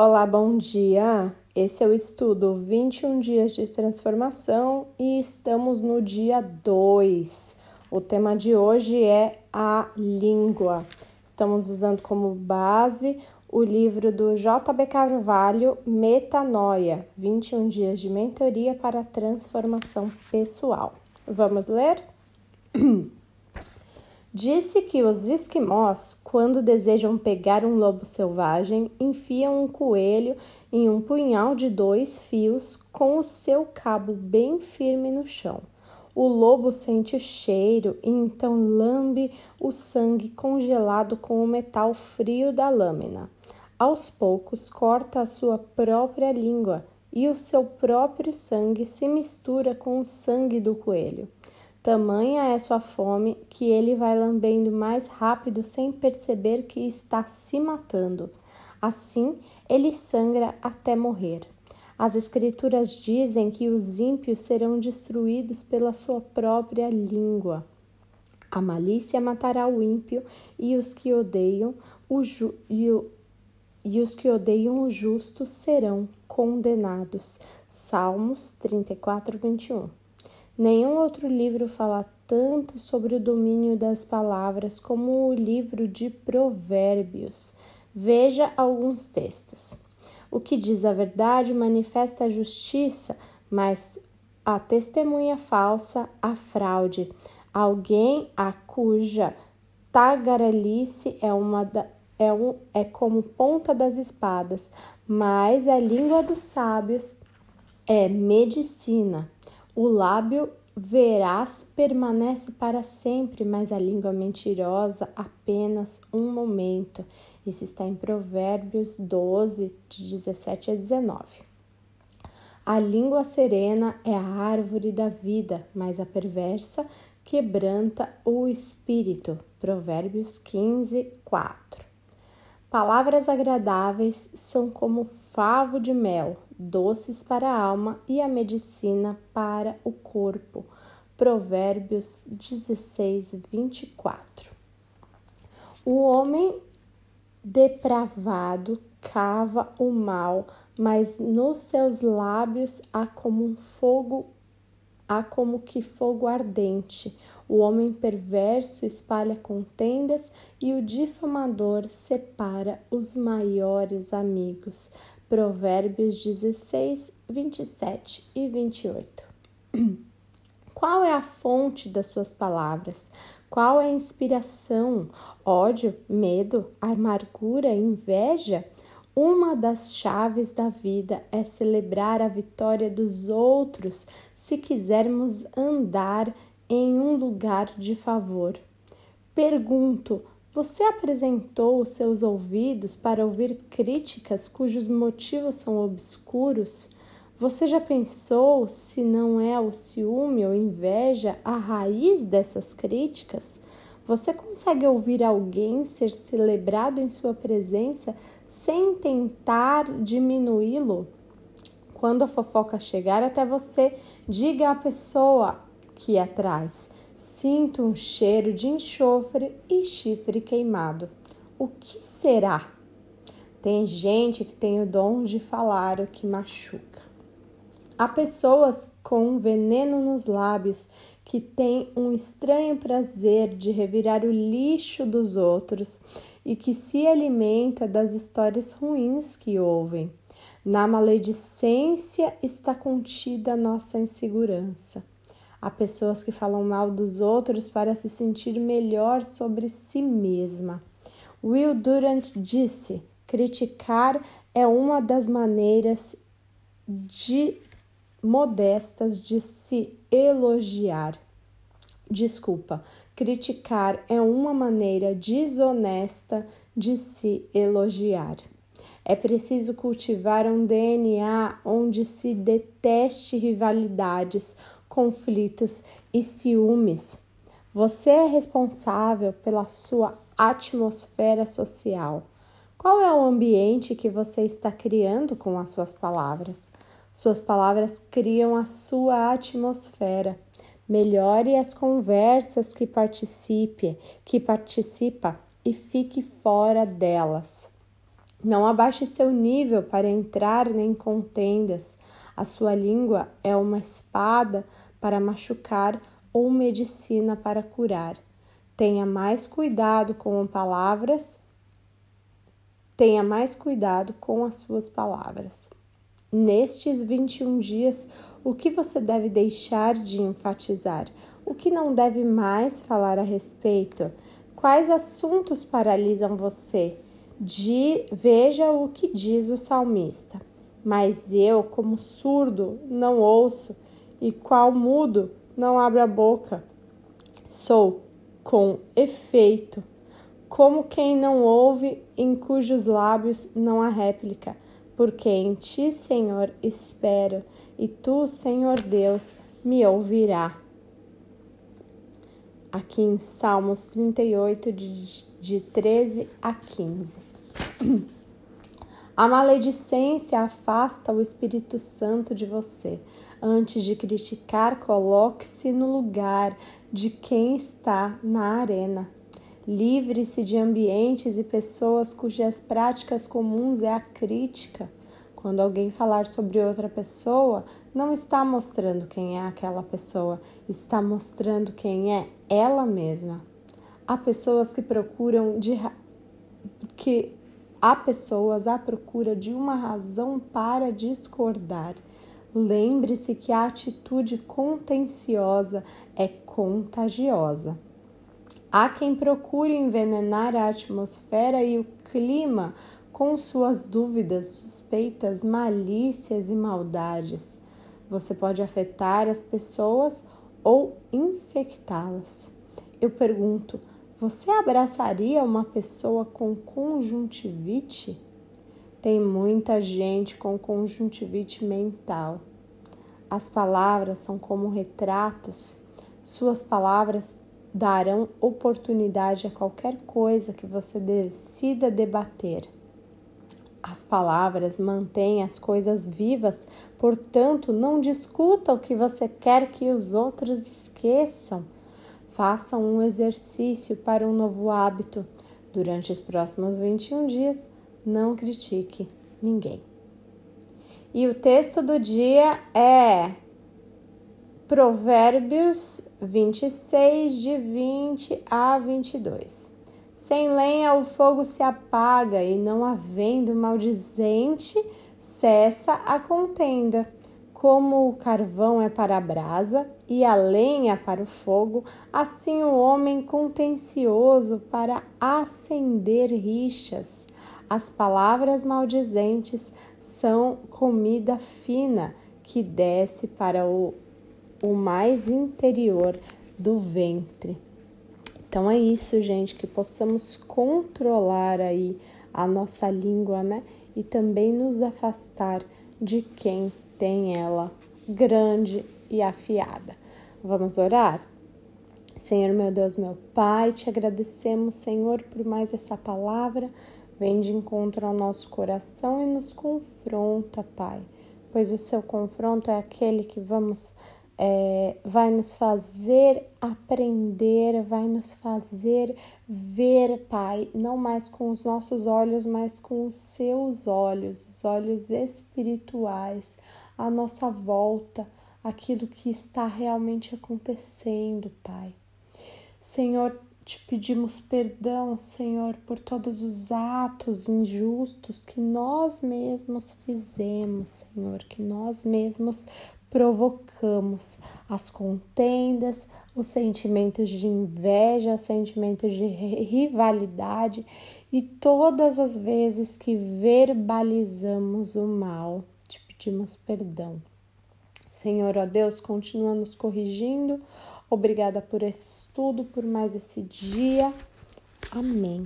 Olá, bom dia! Esse é o estudo 21 Dias de Transformação e estamos no dia 2. O tema de hoje é a língua. Estamos usando como base o livro do JB Carvalho, Metanoia 21 Dias de Mentoria para Transformação Pessoal. Vamos ler? Disse que os esquimós, quando desejam pegar um lobo selvagem, enfiam um coelho em um punhal de dois fios com o seu cabo bem firme no chão. O lobo sente o cheiro e então lambe o sangue congelado com o metal frio da lâmina. Aos poucos, corta a sua própria língua e o seu próprio sangue se mistura com o sangue do coelho. Tamanha é sua fome que ele vai lambendo mais rápido sem perceber que está se matando. Assim, ele sangra até morrer. As Escrituras dizem que os ímpios serão destruídos pela sua própria língua. A malícia matará o ímpio e os que odeiam o ju e, o, e os que odeiam o justo serão condenados. Salmos 34, 21. Nenhum outro livro fala tanto sobre o domínio das palavras como o livro de Provérbios. Veja alguns textos. O que diz a verdade manifesta a justiça, mas a testemunha falsa a fraude. Alguém a cuja tagarelice é uma da, é, um, é como ponta das espadas, mas a língua dos sábios é medicina. O lábio veraz permanece para sempre, mas a língua mentirosa apenas um momento. Isso está em Provérbios 12, de 17 a 19. A língua serena é a árvore da vida, mas a perversa quebranta o espírito. Provérbios 15, 4. Palavras agradáveis são como favo de mel, doces para a alma e a medicina para o corpo. Provérbios 16, 24. O homem depravado cava o mal, mas nos seus lábios há como um fogo, há como que fogo ardente. O homem perverso espalha contendas e o difamador separa os maiores amigos. Provérbios 16, 27 e 28. Qual é a fonte das suas palavras? Qual é a inspiração? Ódio, medo, amargura, inveja? Uma das chaves da vida é celebrar a vitória dos outros se quisermos andar em um lugar de favor. Pergunto: você apresentou os seus ouvidos para ouvir críticas cujos motivos são obscuros? Você já pensou se não é o ciúme ou inveja a raiz dessas críticas? Você consegue ouvir alguém ser celebrado em sua presença sem tentar diminuí-lo? Quando a fofoca chegar até você, diga à pessoa: que atrás. Sinto um cheiro de enxofre e chifre queimado. O que será? Tem gente que tem o dom de falar o que machuca. Há pessoas com veneno nos lábios que têm um estranho prazer de revirar o lixo dos outros e que se alimenta das histórias ruins que ouvem. Na maledicência está contida nossa insegurança. Há pessoas que falam mal dos outros para se sentir melhor sobre si mesma. Will Durant disse: criticar é uma das maneiras de modestas de se elogiar. Desculpa, criticar é uma maneira desonesta de se elogiar. É preciso cultivar um DNA onde se deteste rivalidades, conflitos e ciúmes. Você é responsável pela sua atmosfera social. Qual é o ambiente que você está criando com as suas palavras? Suas palavras criam a sua atmosfera. Melhore as conversas que participe, que participa e fique fora delas. Não abaixe seu nível para entrar em contendas. A sua língua é uma espada para machucar ou medicina para curar. Tenha mais cuidado com palavras. Tenha mais cuidado com as suas palavras. Nestes 21 dias, o que você deve deixar de enfatizar? O que não deve mais falar a respeito? Quais assuntos paralisam você? De, veja o que diz o salmista. Mas eu, como surdo, não ouço, e qual mudo, não abro a boca. Sou com efeito, como quem não ouve, em cujos lábios não há réplica porque em ti, Senhor, espero, e tu, Senhor Deus, me ouvirá. Aqui em Salmos 38, de, de 13 a 15. A maledicência afasta o Espírito Santo de você. Antes de criticar, coloque-se no lugar de quem está na arena. Livre-se de ambientes e pessoas cujas práticas comuns é a crítica. Quando alguém falar sobre outra pessoa, não está mostrando quem é aquela pessoa, está mostrando quem é ela mesma. Há pessoas que procuram de que há pessoas à procura de uma razão para discordar. Lembre-se que a atitude contenciosa é contagiosa. Há quem procure envenenar a atmosfera e o clima com suas dúvidas, suspeitas, malícias e maldades. Você pode afetar as pessoas ou infectá-las. Eu pergunto: você abraçaria uma pessoa com conjuntivite? Tem muita gente com conjuntivite mental. As palavras são como retratos. Suas palavras darão oportunidade a qualquer coisa que você decida debater. As palavras mantêm as coisas vivas, portanto, não discuta o que você quer que os outros esqueçam. Faça um exercício para um novo hábito. Durante os próximos 21 dias, não critique ninguém. E o texto do dia é Provérbios 26, de 20 a 22. Sem lenha o fogo se apaga, e não havendo maldizente, cessa a contenda. Como o carvão é para a brasa e a lenha para o fogo, assim o homem contencioso para acender rixas. As palavras maldizentes são comida fina que desce para o o mais interior do ventre. Então é isso, gente, que possamos controlar aí a nossa língua, né? E também nos afastar de quem tem ela grande e afiada. Vamos orar? Senhor, meu Deus, meu Pai, te agradecemos, Senhor, por mais essa palavra. Vem de encontro ao nosso coração e nos confronta, Pai, pois o seu confronto é aquele que vamos é, vai nos fazer aprender, vai nos fazer ver, Pai, não mais com os nossos olhos, mas com os seus olhos, os olhos espirituais, à nossa volta, aquilo que está realmente acontecendo, Pai. Senhor, te pedimos perdão, Senhor, por todos os atos injustos que nós mesmos fizemos, Senhor, que nós mesmos provocamos as contendas, os sentimentos de inveja, os sentimentos de rivalidade e todas as vezes que verbalizamos o mal, te pedimos perdão. Senhor, ó Deus, continua nos corrigindo. Obrigada por esse estudo, por mais esse dia. Amém.